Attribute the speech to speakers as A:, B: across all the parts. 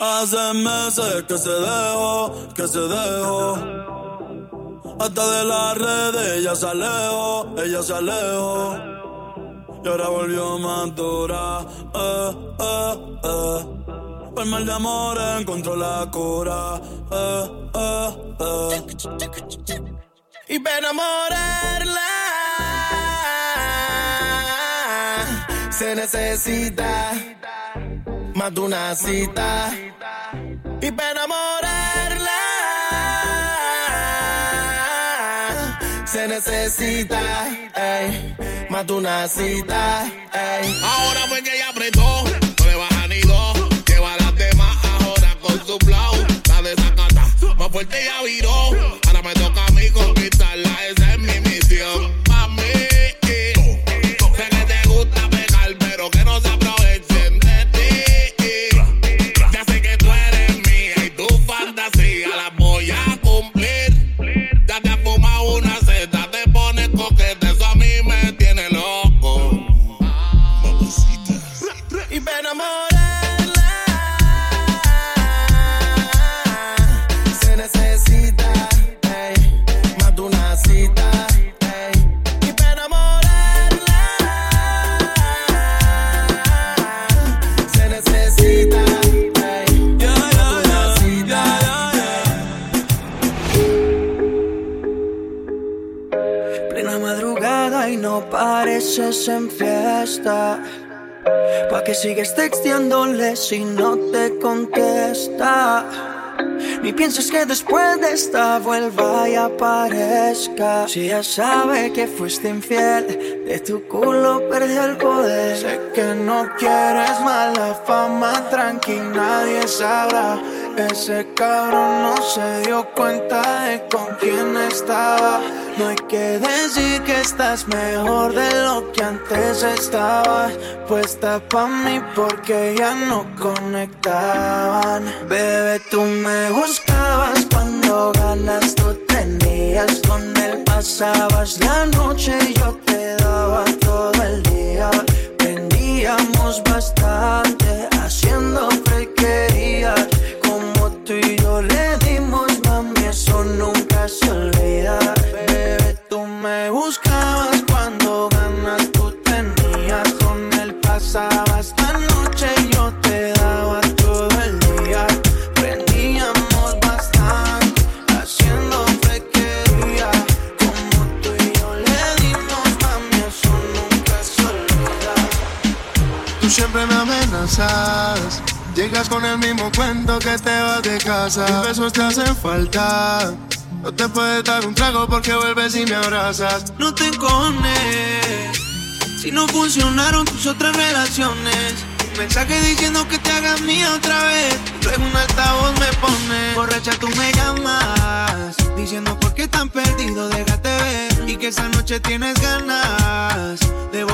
A: Hace meses que se dejó, que se dejó. Hasta de las redes ella se alejó, ella se alejó. Y ahora volvió madura, eh, eh, eh. Por mal de amor encontró la cura, eh, eh. Y para enamorarla se necesita más una cita. Y para enamorarla se necesita ey, más una cita.
B: Ahora fue que ella apretó, más fuerte ya viró.
C: Si no te contesta. Ni pienses que después de esta vuelva y aparezca. Si ya sabe que fuiste infiel, de tu culo perdió el poder. Sé que no quieres mala fama, tranqui, nadie sabrá. Ese cabrón no se dio cuenta de con quién estaba. No hay que decir que estás mejor de lo que antes estabas. Puesta pa' mí porque ya no conectaban. Bebé, tú me buscabas cuando ganas tú tenías. Con él pasabas la noche y yo te daba todo el día. Prendíamos bastante haciendo frequerías.
D: Llegas con el mismo cuento que te vas de casa. Mis besos te hacen falta. No te puedes dar un trago porque vuelves y me abrazas.
C: No te encojones si no funcionaron tus otras relaciones. Mensaje diciendo que te hagas mía otra vez. Luego un altavoz me pone. Borracha, tú me llamas. Diciendo por qué tan perdido, déjate ver. Y que esa noche tienes ganas de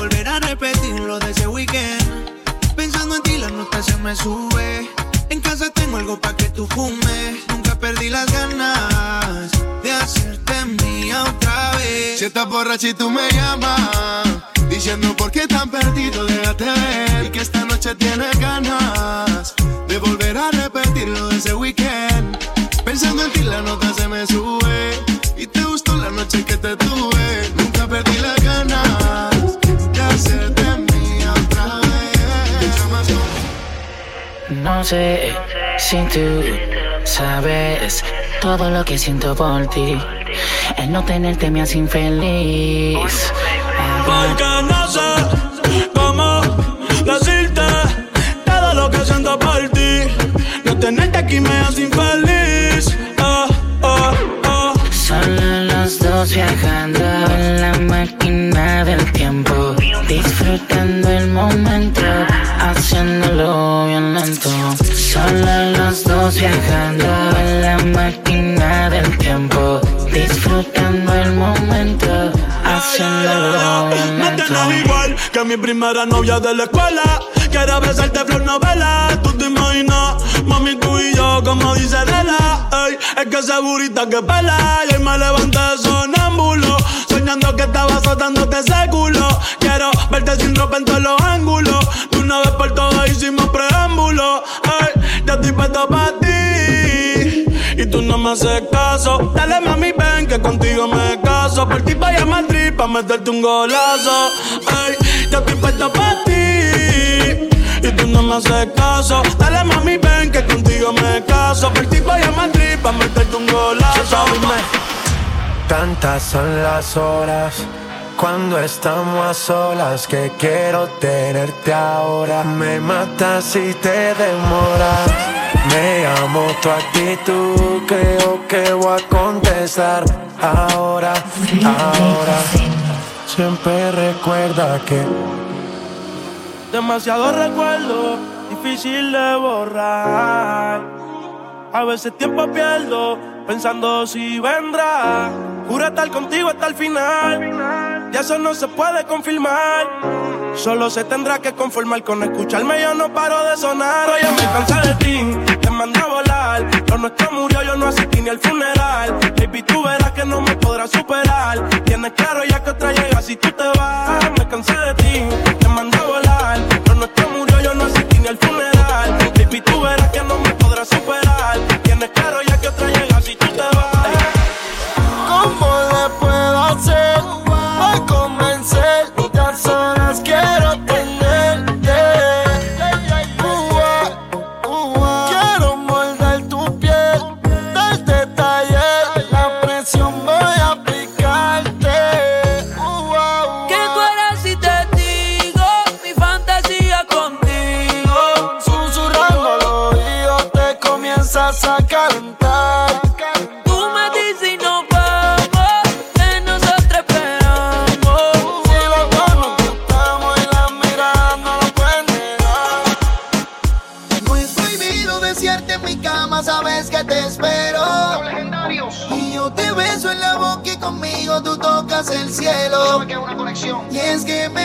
C: En casa tengo algo pa' que tú fumes. Nunca perdí las ganas de hacerte mía otra vez.
D: Si estás borracha y tú me llamas. Diciendo por qué tan perdido, déjate ver. Y que esta noche tienes ganas de volver a repetir lo de ese weekend. Pensando en ti, la nota se me sube. Y te gustó la noche que te
E: No sé si tú sabes todo lo que siento por ti. El no tenerte me hace infeliz.
A: Porque no sé cómo decirte todo lo que siento por ti. No tenerte aquí me hace infeliz. Oh, oh, oh.
E: Solo los dos viajando en la máquina del tiempo. Disfrutando el momento, haciéndolo bien lento. Solo los dos viajando en la máquina del tiempo. Disfrutando el momento, haciéndolo bien
A: No
E: lento.
A: tienes igual que mi primera novia de la escuela. Quiero besarte flor novela. Tú te imaginas, mami, tú y yo como dice Lela, ey, es que segurita que pela. Y me levanté sonámbulo, soñando que estaba azotándote ese culo. Quiero verte sin ropa en todos los ángulos. Una vez por todas hicimos preámbulo, ey, ya estoy puesto para ti. Y tú no me haces caso. Dale mami, ven que contigo me caso. Por ti vaya a Madrid pa' meterte un golazo. Ey, ya estoy puesto para ti y tú no me haces caso. Dale mami, ven que contigo me caso. Por ti voy a Madrid pa' meterte un golazo.
F: Tantas son las horas cuando estamos a solas que quiero tenerte ahora. Me matas si te demoras. Me amo tu actitud, creo que voy a contestar ahora, ahora. Siempre recuerda que
E: Demasiado recuerdo, difícil de borrar. A veces tiempo pierdo, pensando si vendrá. Juro estar contigo hasta el final. Y eso no se puede confirmar. Solo se tendrá que conformar con escucharme. Yo no paro de sonar. Oye, me cansé de ti, te mandé a volar. Lo nuestro murió, yo no asistí ni al funeral. Baby, tú verás que no me podrás superar. Tienes claro ya que otra llega si tú te vas. Me cansé de ti, te mandé a volar. Lo nuestro murió, yo no asistí ni al funeral. Baby, tú verás que no me podrás superar. Tienes claro ya que otra llega si tú te vas.
F: ¿Cómo le puedo hacer
G: Y
H: es que me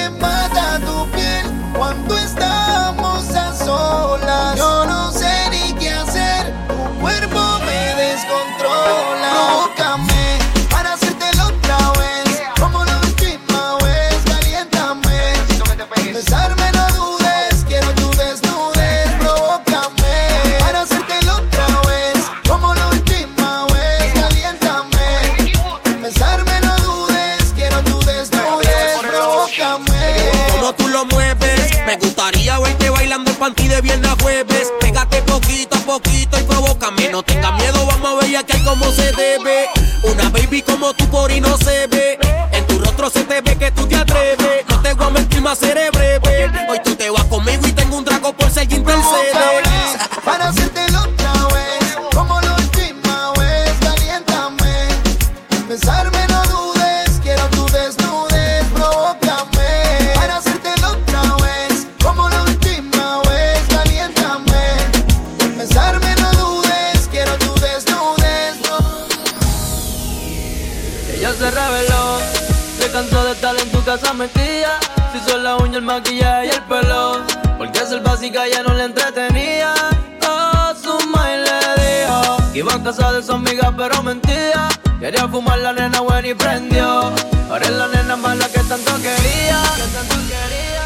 G: casa de su amiga, pero mentía. Quería fumar la nena buena y prendió. Ahora es la nena mala que tanto quería. Que tanto quería.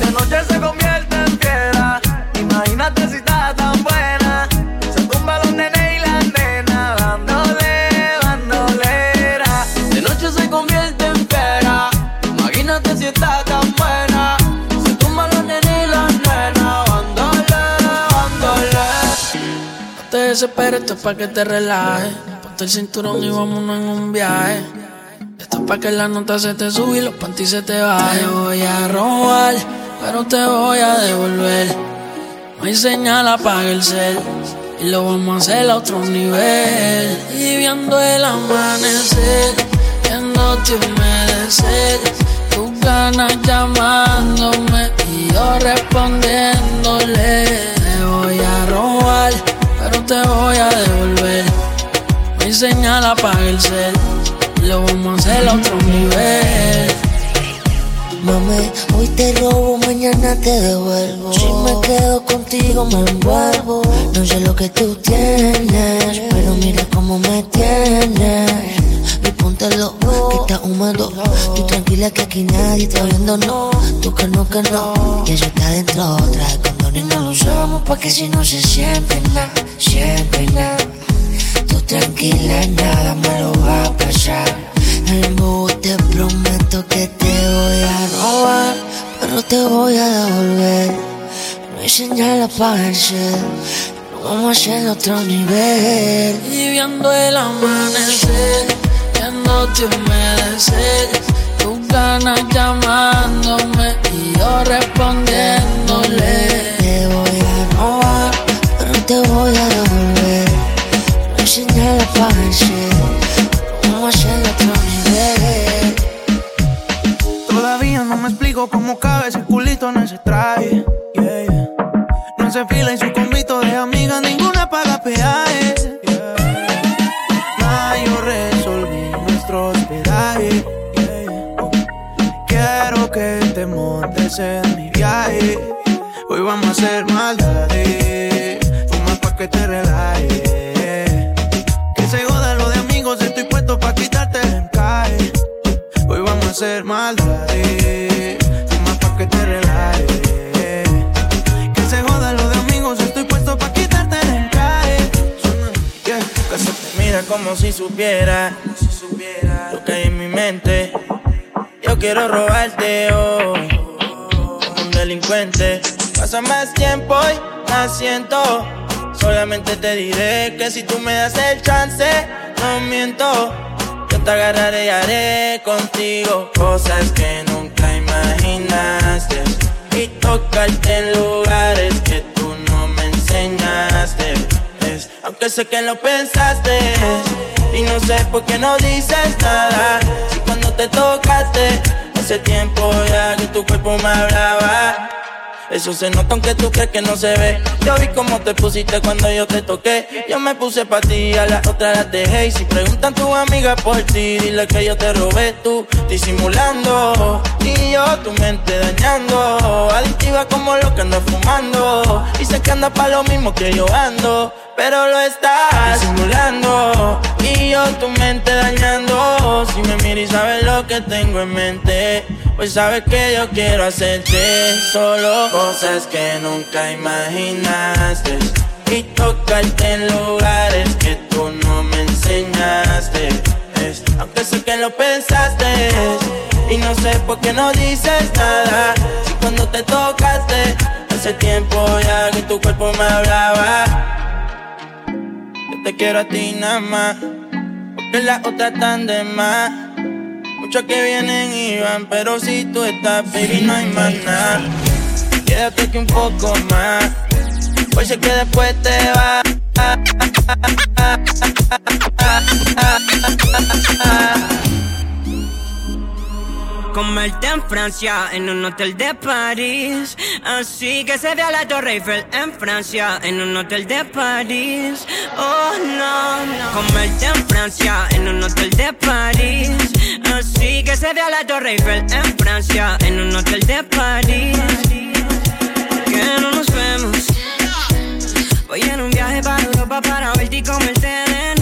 G: De noche se convierte en piedra. Imagínate si Te desesperes, esto es pa' que te relajes. Ponte el cinturón y vámonos en un viaje. Esto es pa' que la nota se te sube y los panties se te bajen. Te voy a robar, pero te voy a devolver. No hay señal, apaga el cel. Y lo vamos a hacer a otro nivel. Y viendo el amanecer, viéndote humedecer. Tus ganas llamándome y yo respondiéndole. Señal, apaga el cel. Y lo vamos a hacer a otro nivel.
I: Mami, hoy te robo, mañana te devuelvo. Si me quedo contigo me envuelvo. No sé lo que tú tienes, pero mira cómo me tienes. Y póntelo, que está húmedo. Tú tranquila que aquí nadie está viendo, no. Tú que no, que no. Que eso está dentro, trae condón y no lo usamos. Pa' que si no se siempre nada, siempre nada. Tú tranquila, nada me lo va a pasar. En te prometo que te voy a robar, pero te voy a devolver. No hay señal vencer, no vamos a hacer otro nivel.
J: Y viendo el amanecer, viéndote humedecer, tus ganas llamándome y yo respondiéndole.
I: Te voy a robar, pero te voy a devolver.
K: Todavía no me explico cómo cabe ese culito en ese traje. No se fila y su Te diré que si tú me das el chance, no miento. Yo te agarraré y haré contigo cosas que nunca imaginaste. Y tocarte en lugares que tú no me enseñaste. Aunque sé que lo pensaste. Y no sé por qué no dices nada. Si cuando te tocaste, hace tiempo ya que tu cuerpo me hablaba. Eso se nota aunque tú crees que no se ve. Yo vi cómo te pusiste cuando yo te toqué. Yo me puse pa' ti, a la otra las dejé. Y si preguntan tu amiga por ti, dile que yo te robé tú, disimulando. Y yo tu mente dañando. Adictiva como lo que ando fumando. Y sé que anda pa' lo mismo que yo ando. Pero lo estás disimulando. Y yo tu mente dañando. Si me miras y sabes lo que tengo en mente. Pues sabes que yo quiero hacerte solo cosas que nunca imaginaste y tocarte en lugares que tú no me enseñaste. Aunque sé que lo pensaste y no sé por qué no dices nada. Si cuando te tocaste hace tiempo ya que tu cuerpo me hablaba. Te quiero a ti nada más, porque las otras están de más. Muchos que vienen y van, pero si tú estás, baby, no hay más nada. Quédate aquí un poco más, pues sé que después te va.
L: Comerte en Francia, en un hotel de París. Así que se vea la Torre Eiffel en Francia, en un hotel de París. Oh no, no. Comerte en Francia, en un hotel de París. Así que se vea la Torre Eiffel en Francia, en un hotel de París. Que no nos vemos. Voy en un viaje para Europa para verte y comerte de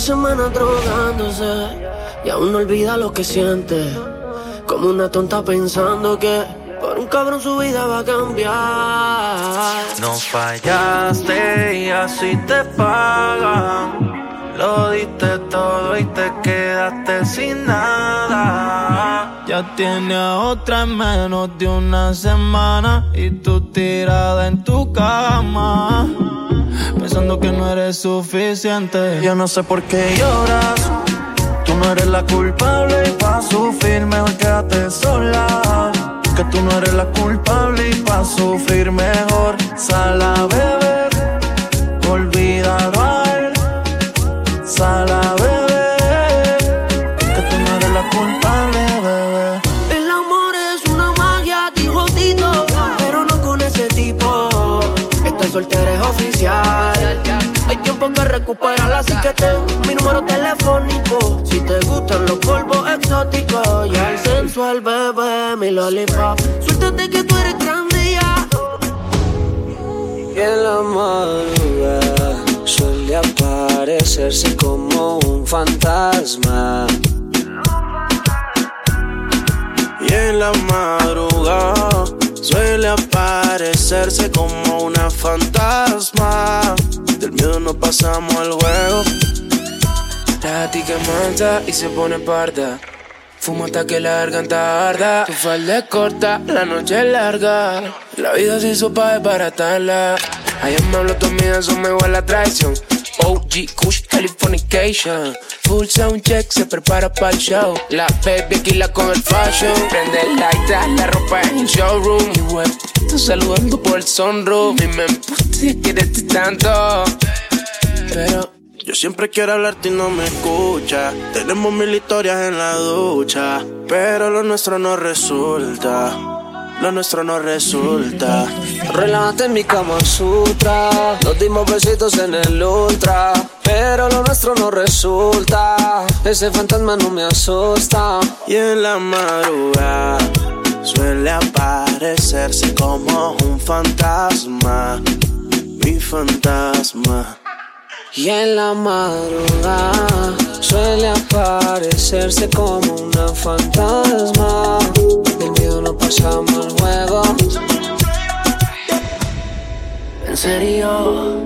J: Lleva semanas drogándose y aún no olvida lo que siente. Como una tonta pensando que por un cabrón su vida va a cambiar.
K: No fallaste y así te pagan. Lo diste todo y te quedaste sin nada. Ya tiene a otra en menos de una semana y tú tirada en tu cama.
M: Pensando que no eres suficiente. Yo no sé por qué lloras, tú no eres la culpable y pa' sufrir mejor quédate sola. Que tú no eres la culpable y pa' sufrir mejor sal a beber, olvídalo a él, sal a beber.
J: Tiempo que recuperar, así que ten mi número telefónico. Si te gustan los polvos exóticos y el sensual bebé, mi lollipop. Suéltate que tú eres grande ya.
N: Y en la madrugada suele aparecerse como un fantasma.
M: Y en la madrugada suele aparecerse como una fantasma. Del miedo no pasamos al juego.
N: La tica manta y se pone parda. Fumo hasta que la garganta arda. Tu falda es corta, la noche es larga. La vida se hizo pa' desbaratarla. Ayer me habló tu amiga, eso me igual la traición. OG Kush Californication. Full sound check, se prepara para el show. La baby aquí la con el fashion. Prende el light, la ropa en el showroom. Y web, tú saludando por el sunroof. Y me emputé, quererte tanto. Pero
M: Yo siempre quiero hablarte y no me escucha. Tenemos mil historias en la ducha, pero lo nuestro no resulta. Lo nuestro no resulta.
N: Relájate en mi cama sutra. Nos dimos besitos en el ultra. Pero lo nuestro no resulta. Ese fantasma no me asusta.
M: Y en la madrugada suele aparecerse como un fantasma. Mi fantasma.
N: Y en la madrugada suele aparecerse como una fantasma. Del miedo no pasamos al juego.
J: En serio,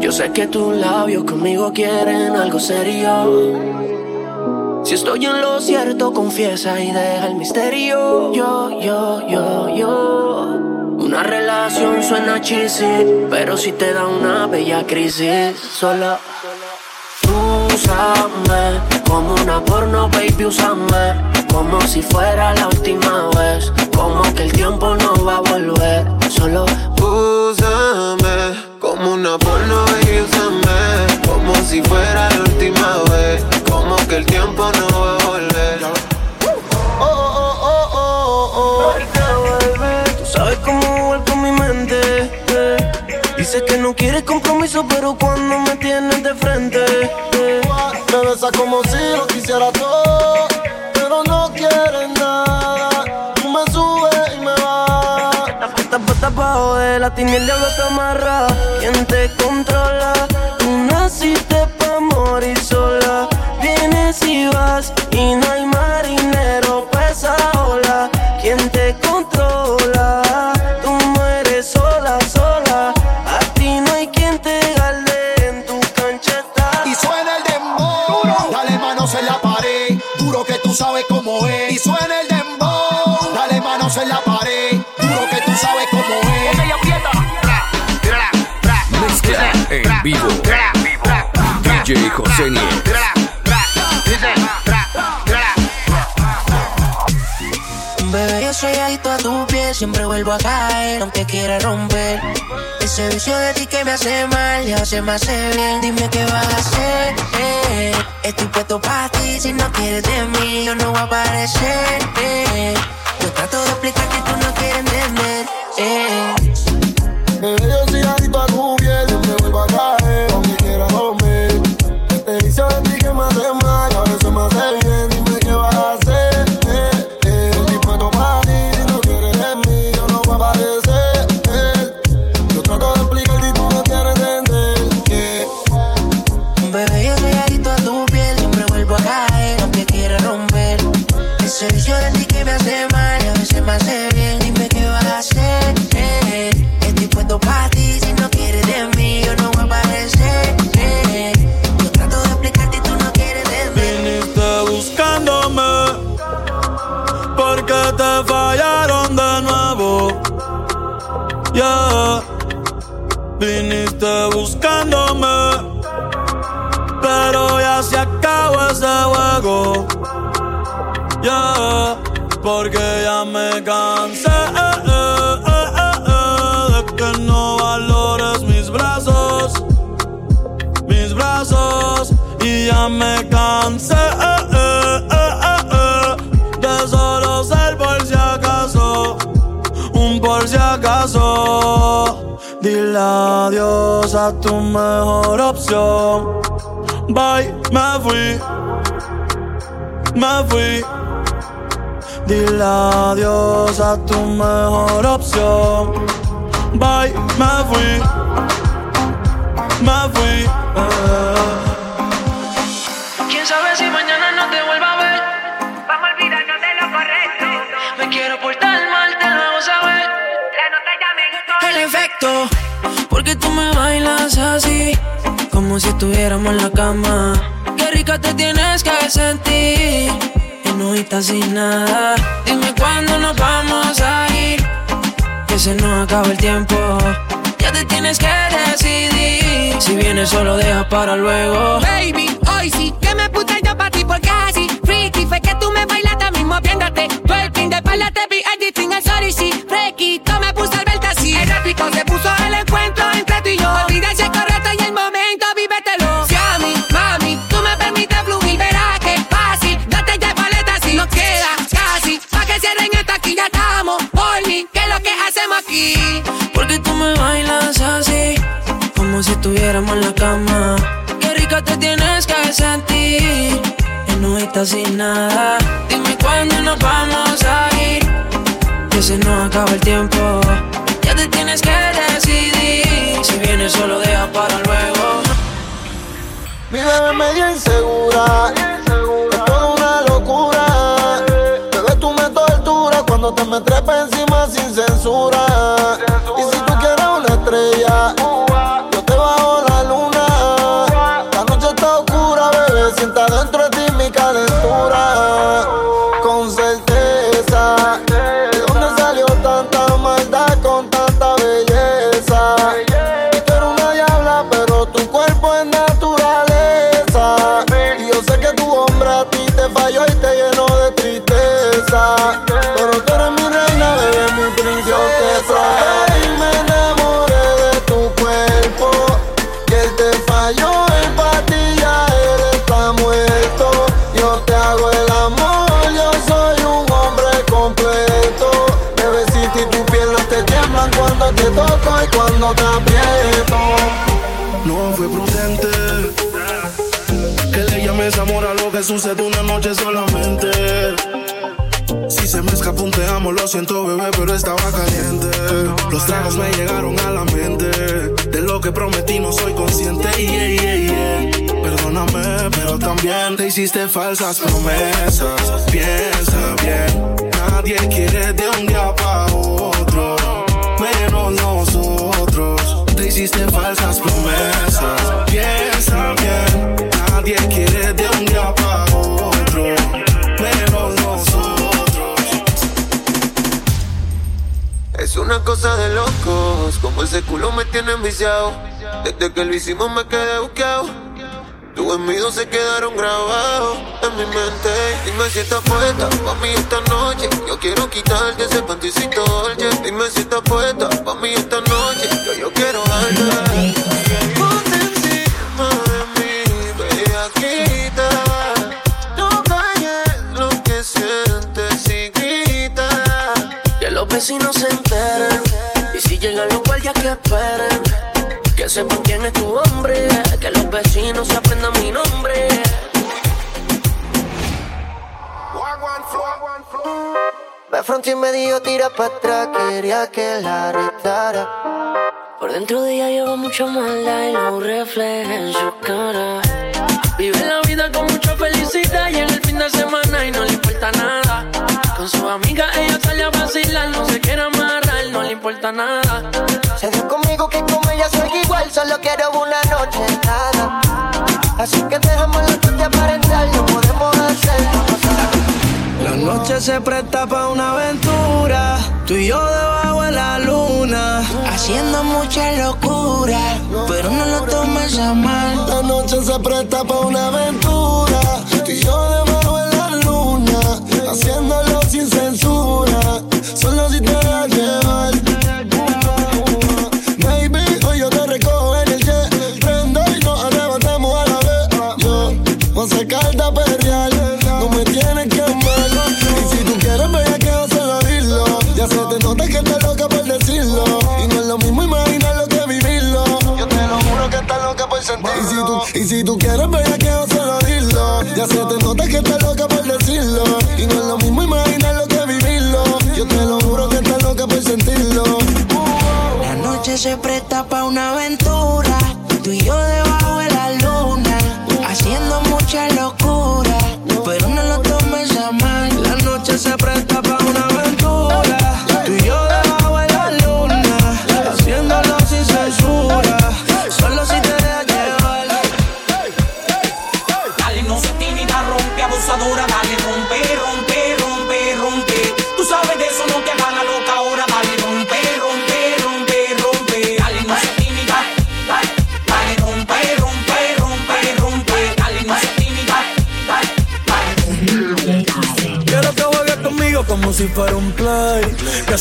J: yo sé que tus labios conmigo quieren algo serio. Si estoy en lo cierto, confiesa y deja el misterio. Yo, yo, yo, yo. Una relación suena cheesy, pero si te da una bella crisis, solo úsame como una porno, baby, úsame como si fuera la última vez, como que el tiempo no va a volver, solo
O: Úsame como una porno y úsame como si fuera la última vez, como que el tiempo no va a volver.
J: Oh, oh, Dices que no quieres compromiso, pero cuando me tienes de frente.
F: Me besas como si lo quisiera todo, pero no quieres nada. Tú me subes y me vas.
J: Esta pata pa' joder, la tiene el diablo te amarra. ¿Quién te controla? Tú naciste pa' morir sola. Vienes y vas y no hay marinero
P: vivo. DJ José.
J: Bebé, yo soy adicto a tu piel, siempre vuelvo a caer, aunque quiera romper. Ese vicio de ti que me hace mal, ya se me hace bien. Dime qué vas a hacer. eh. Estoy puesto para ti, si no quieres de mí, yo no voy a aparecer. eh. Yo trato de explicar que
F: tú no quieres entender. eh.
A: Adiós a tu mejor opción. Bye, me fui, me fui. Dile adiós a tu mejor opción. Bye, me fui, me fui. eh.
Q: ¿Quién sabe si mañana no te vuelva a ver? Vamos a olvidarnos de lo correcto. Me quiero portar mal, te lo hago saber. La nota ya me gustó. El efecto, así, como si estuviéramos en la cama. Qué rica te tienes que sentir, y no estás sin nada. Dime cuándo nos vamos a ir, que se nos acaba el tiempo. Ya te tienes que decidir, si vienes solo deja para luego.
R: Baby, hoy sí que me puse yo pa' ti porque así Freaky, fue que tú me bailaste mismo viéndote Twerking de espalda te vi editing el sorry si
Q: estuviéramos en la cama. Qué rica te tienes que sentir, no estás sin nada. Dime cuándo nos vamos a ir, que se nos acaba el tiempo. Ya te tienes que decidir, si vienes solo deja para luego.
F: Mi bebé medio insegura, es toda una locura. Bebé, tú me torturas cuando te me trepas encima sin censura. Cuando te aprieto.
D: No fue prudente que le llames amor a lo que sucede una noche solamente. Si se me escapó un te amo, lo siento, bebé, pero estaba caliente. Los tragos me llegaron a la mente. De lo que prometí no soy consciente. Perdóname, pero también te hiciste falsas promesas. Piensa bien, nadie quiere de un día para otro. Menos nosotros. Te hiciste falsas promesas. Piensa bien, nadie quiere de un día para otro. Menos nosotros.
O: Es una cosa de locos, como ese culo me tiene enviciado. Desde que lo hicimos me quedé buqueado. Tus gemidos se quedaron grabados en mi mente. Dime si estás puesta pa' mí esta noche. Yo quiero quitarte ese panticito dolce. Dime si estás puesta pa' mí esta noche. Yo, yo quiero darte. Ponte encima de mí, bellaquita. No calles lo que sientes y grita.
Q: Que los vecinos se enteren, y si llegan los guardias que esperen. Que sepan quién es tu hombre, vecinos se aprendan mi nombre.
F: Me fronteó y me dijo tira pa' atrás, quería que la retara.
Q: Por dentro de ella lleva mucha maldad y lo refleja en su cara. Vive la vida con mucha felicidad y en el fin de semana y no le importa nada. Con su amiga ella sale a vacilar, no se quiere amarrar, no le importa nada.
F: Se dio conmigo que con ella soy igual, solo quiero una noche. Así que dejamos la parte aparentar, no podemos hacerlo.
M: La noche se presta pa' una aventura.
Q: Tú y yo debajo de la luna,
S: haciendo mucha locura, pero no lo tomes a mal.
F: La noche se presta para una aventura. Tú y yo debajo de la luna, haciéndolo sin censura. Solo si te dejas loca por decirlo. Y no es lo mismo imaginarlo que vivirlo. Yo te lo juro que estás loca por sentirlo. Y si tú, y si tú quieres ver que solo dilo. Ya se te nota que estás loca por decirlo. Y no es lo mismo imaginarlo que vivirlo. Yo te lo juro que estás loca por sentirlo.
S: La noche se presta para una aventura.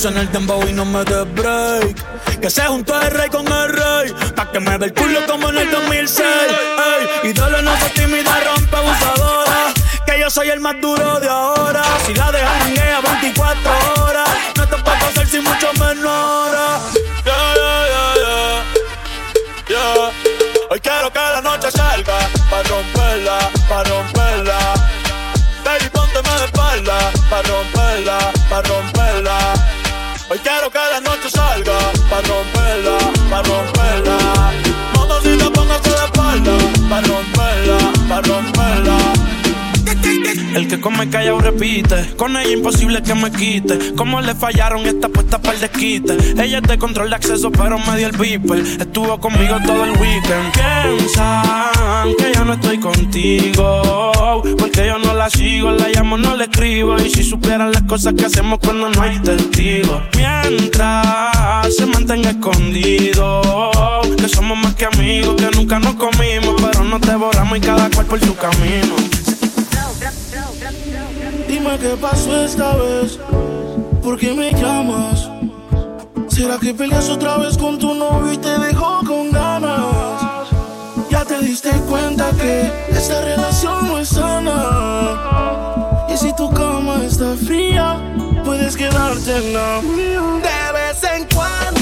A: Suene el dembow y no me des break. Que se junto el rey con el rey. Pa' que me dé el culo como en el 2006. Ey, y dale no seas tímida, rompe abusadora. Que yo soy el más duro de ahora. Romperla, pa'
E: El que come callado repite, con ella imposible que me quite. Como le fallaron esta puesta para el desquite. Ella es de control de acceso, pero me dio el viper. Estuvo conmigo todo el weekend. Piensan que yo no estoy contigo, porque yo no la sigo, la llamo, no le escribo. Y si supieran las cosas que hacemos cuando no hay testigos. Mientras se mantenga escondido, que somos más que amigos, que nunca nos comimos, pero nos devoramos y cada cual por su camino.
D: Dime qué pasó esta vez, ¿por qué me llamas? ¿Será que peleas otra vez con tu novio y te dejó con ganas? Ya te diste cuenta que esta relación no es sana. Y si tu cama está fría, puedes quedarte en la mía. De vez en cuando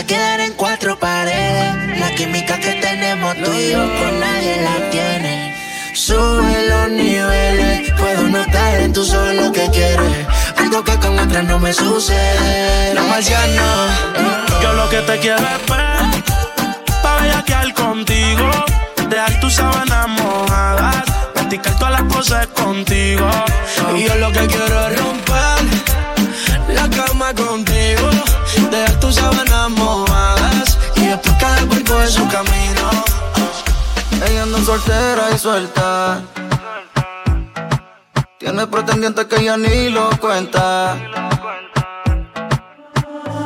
S: se quedará en cuatro paredes. La química que tenemos tú y yo con nadie la tiene. Sube los niveles, puedo notar en tus ojos lo que quieres. Algo que con otras no me sucede. La marciano.
E: Yo lo que te quiero es ver, pa' bellaquear contigo, dejar tus sábanas mojadas, practicar todas las cosas contigo.
Q: Y yo lo que quiero es romper la cama contigo, dejar tus sábanas mojadas y después cada cual coge su camino.
T: Ella anda soltera y suelta. Tiene pretendientes que ella ni lo cuenta.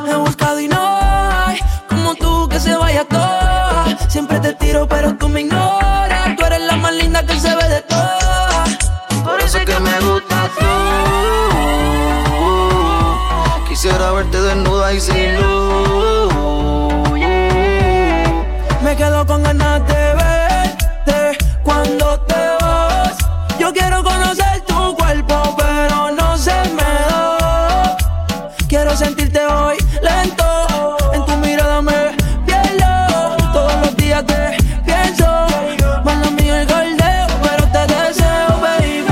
Q: He buscado y no hay como tú que se vaya toda. Siempre te tiro, pero tú me ignoras.
T: Me
Q: quedo con ganas de verte cuando te vas. Yo quiero conocer tu cuerpo, pero no se me da. Quiero sentirte hoy lento. En tu mirada me pierdo. Todos los días te pienso. Más lo mío el gordeo, pero te deseo, baby.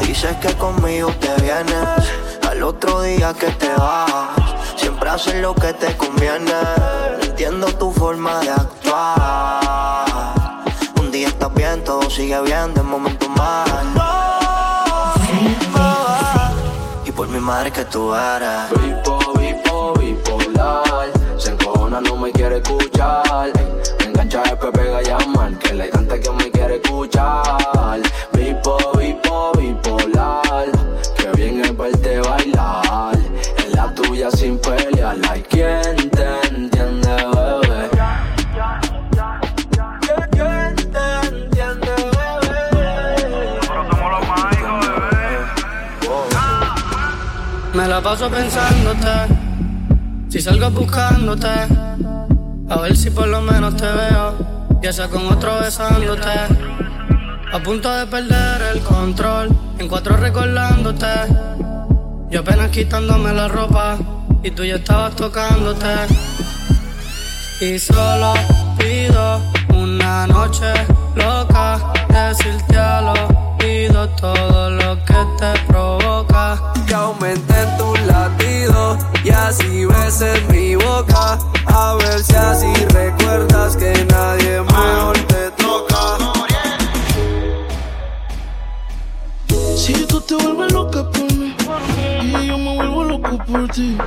U: Dices que conmigo te vienes, al otro día que te vas. Haces lo que te conviene. Entiendo tu forma de actuar. Un día estás bien, todo sigue bien, de momento mal. Y por mi madre que tú eres.
N: Bipo, bipo, bipolar. Se encojona, no me quiere escuchar. Me engancha después pega. Que le canta que me quiere escuchar.
V: Salgo buscándote, a ver si por lo menos te veo, ya sea con otro besándote. A punto de perder el control, en cuatro recordándote. Yo apenas quitándome la ropa y tú ya estabas tocándote. Y solo pido una noche loca, decirte al oído todo lo que te provoca.
N: que aumenten así beses mi boca. A ver si así recuerdas que nadie mejor te toca.
D: Si tú te vuelves loca por mí y yo me vuelvo loco por ti.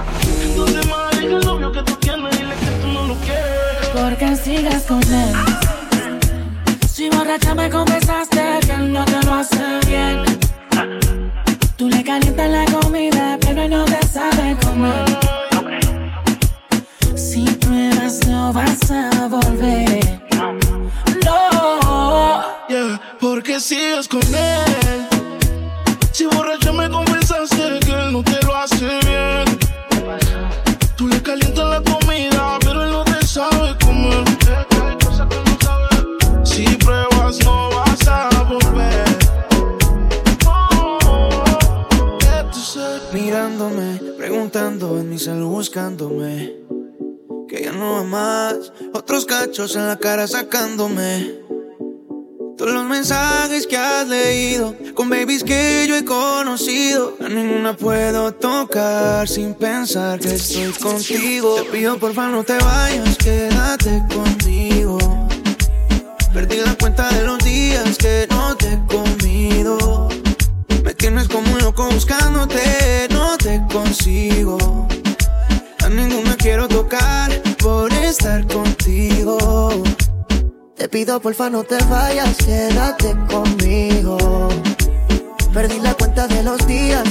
D: Entonces más el novio que tú tienes, dile que tú no lo quieres.
R: Porque sigas con él. Si borracha me confesaste que él no te lo hace bien. Tú le calientas la comida, pero no te sabe comer. Si pruebas, no vas a volver. No.
D: Yeah, porque sigues con él. Si borracha me Que
K: ya no va más, otros cachos en la cara sacándome. Todos los mensajes que has leído, con babies que yo he conocido. A ninguna puedo tocar sin pensar que estoy contigo. Te pido por favor no te vayas, quédate conmigo. Perdí la cuenta de los días que no te he comido. Me tienes como un loco buscándote, no te consigo. A ninguna quiero tocar por estar contigo.
U: Te pido porfa no te vayas, quédate conmigo. Perdí la cuenta de los días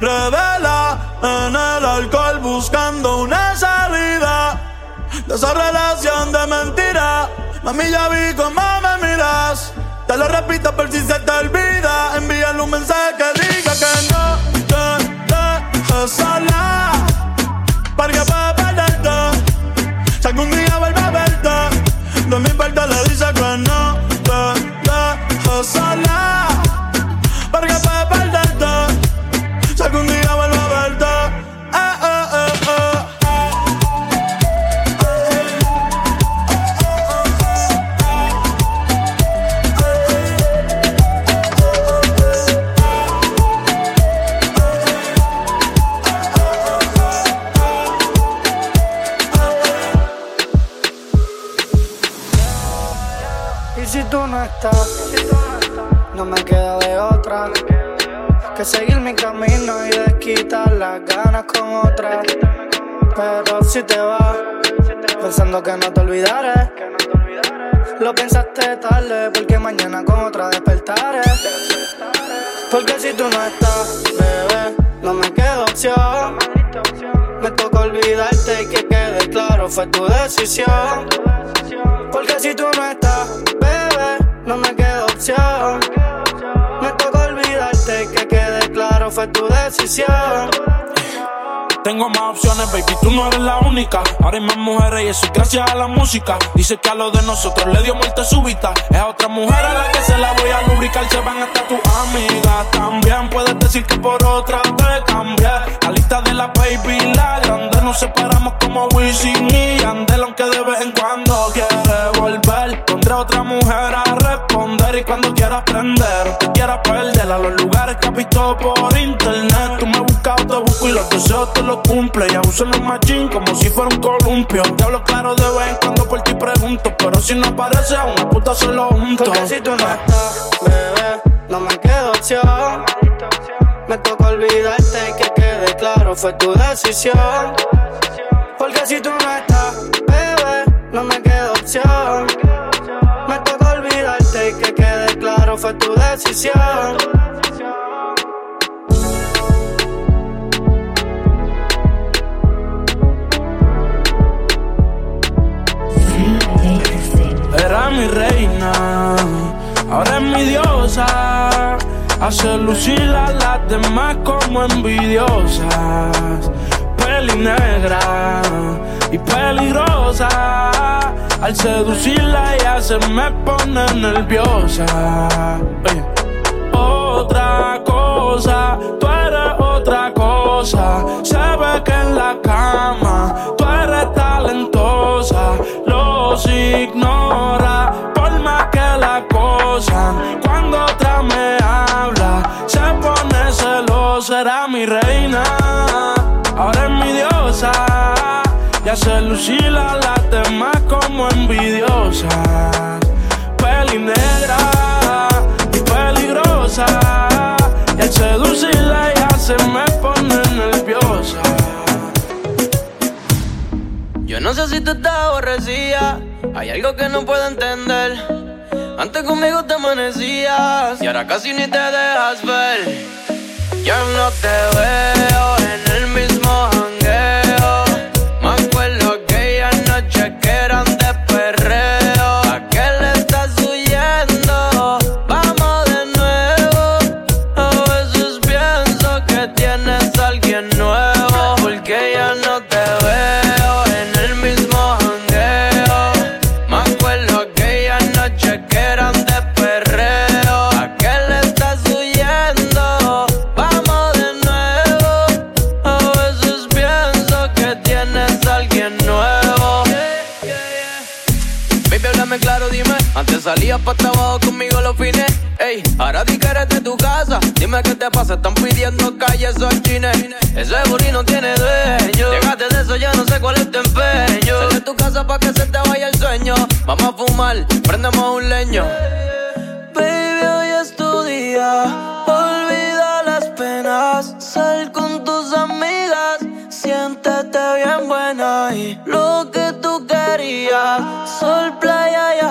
A: Revela en el alcohol buscando una salida. De esa relación de mentira. Mami, ya vi cómo me miras. Te lo repito por si se te olvida.
V: Y si tú no estás, no me queda de otra que seguir mi camino y desquitar las ganas con otra. Pero si te vas, pensando que no te olvidaré. Lo pensaste tarde, porque mañana con otra despertaré. Porque si tú no estás, bebé, no me queda opción. Me toca olvidarte y que quede claro, fue tu decisión. Porque si tú no estás, no me queda opción. Me toca olvidarte que quede claro, fue tu decisión.
E: Tengo más opciones, baby, tú no eres la única. Ahora hay más mujeres y eso es gracias a la música. Dice que a lo de nosotros le dio muerte súbita. Es a otra mujer a la que se la voy a lubricar. Se van hasta tus amiga también. Puedes decir que por otra te cambié. La lista de la baby, la grande. Nos separamos como Wisin y Andel, aunque de vez en cuando quiere volver. Pondré a otra mujer a responder y cuando quiera aprender, te quiera perder los lugares que has visto por internet. Tú me buscas, te busco y los deseos te los cumple. Y uso los machín como si fuera un columpio. Te hablo claro de vez en cuando por ti pregunto. Pero si no aparece, a una puta se lo junto.
V: Porque si tú no estás, bebé, no me quedo opción. Me toca olvidarte y que quede claro, fue tu decisión. Porque si tú no estás, bebé, no me queda opción. Me toca olvidarte y que quede claro, fue tu decisión.
E: Mi reina, ahora es mi diosa. Hace lucir a las demás como envidiosas. Peli negra y peligrosa. Al seducirla ella se me pone nerviosa. Otra cosa, tú eres otra cosa. Se ve que en la cama tú eres talentosa. Los ignora por más que la acosan. Cuando otra me habla, se pone celosa. Era mi reina, ahora es mi diosa. Y hace lucir a las demás como envidiosas. Peli negra y peligrosa. Y al seducirla ya se me pone nerviosa.
G: Yo no sé si tú estás aborrecida. Hay algo que no puedo entender. Antes conmigo te amanecías y ahora casi ni te dejas ver. Yo no te veo en el mismo salías pa' trabajo conmigo los fines. Ey, ahora di que eres de tu casa. Dime qué te pasa, están pidiendo calles esos chines. Ese booty no tiene dueño. Llegaste de eso, ya no sé cuál es tu empeño. Sal de tu casa pa' que se te vaya el sueño. Vamos a fumar, prendemos un leño. Baby, hoy es tu día. Olvida las penas. Sal con tus amigas. Siéntete bien buena y lo que tú querías. Sol, playa y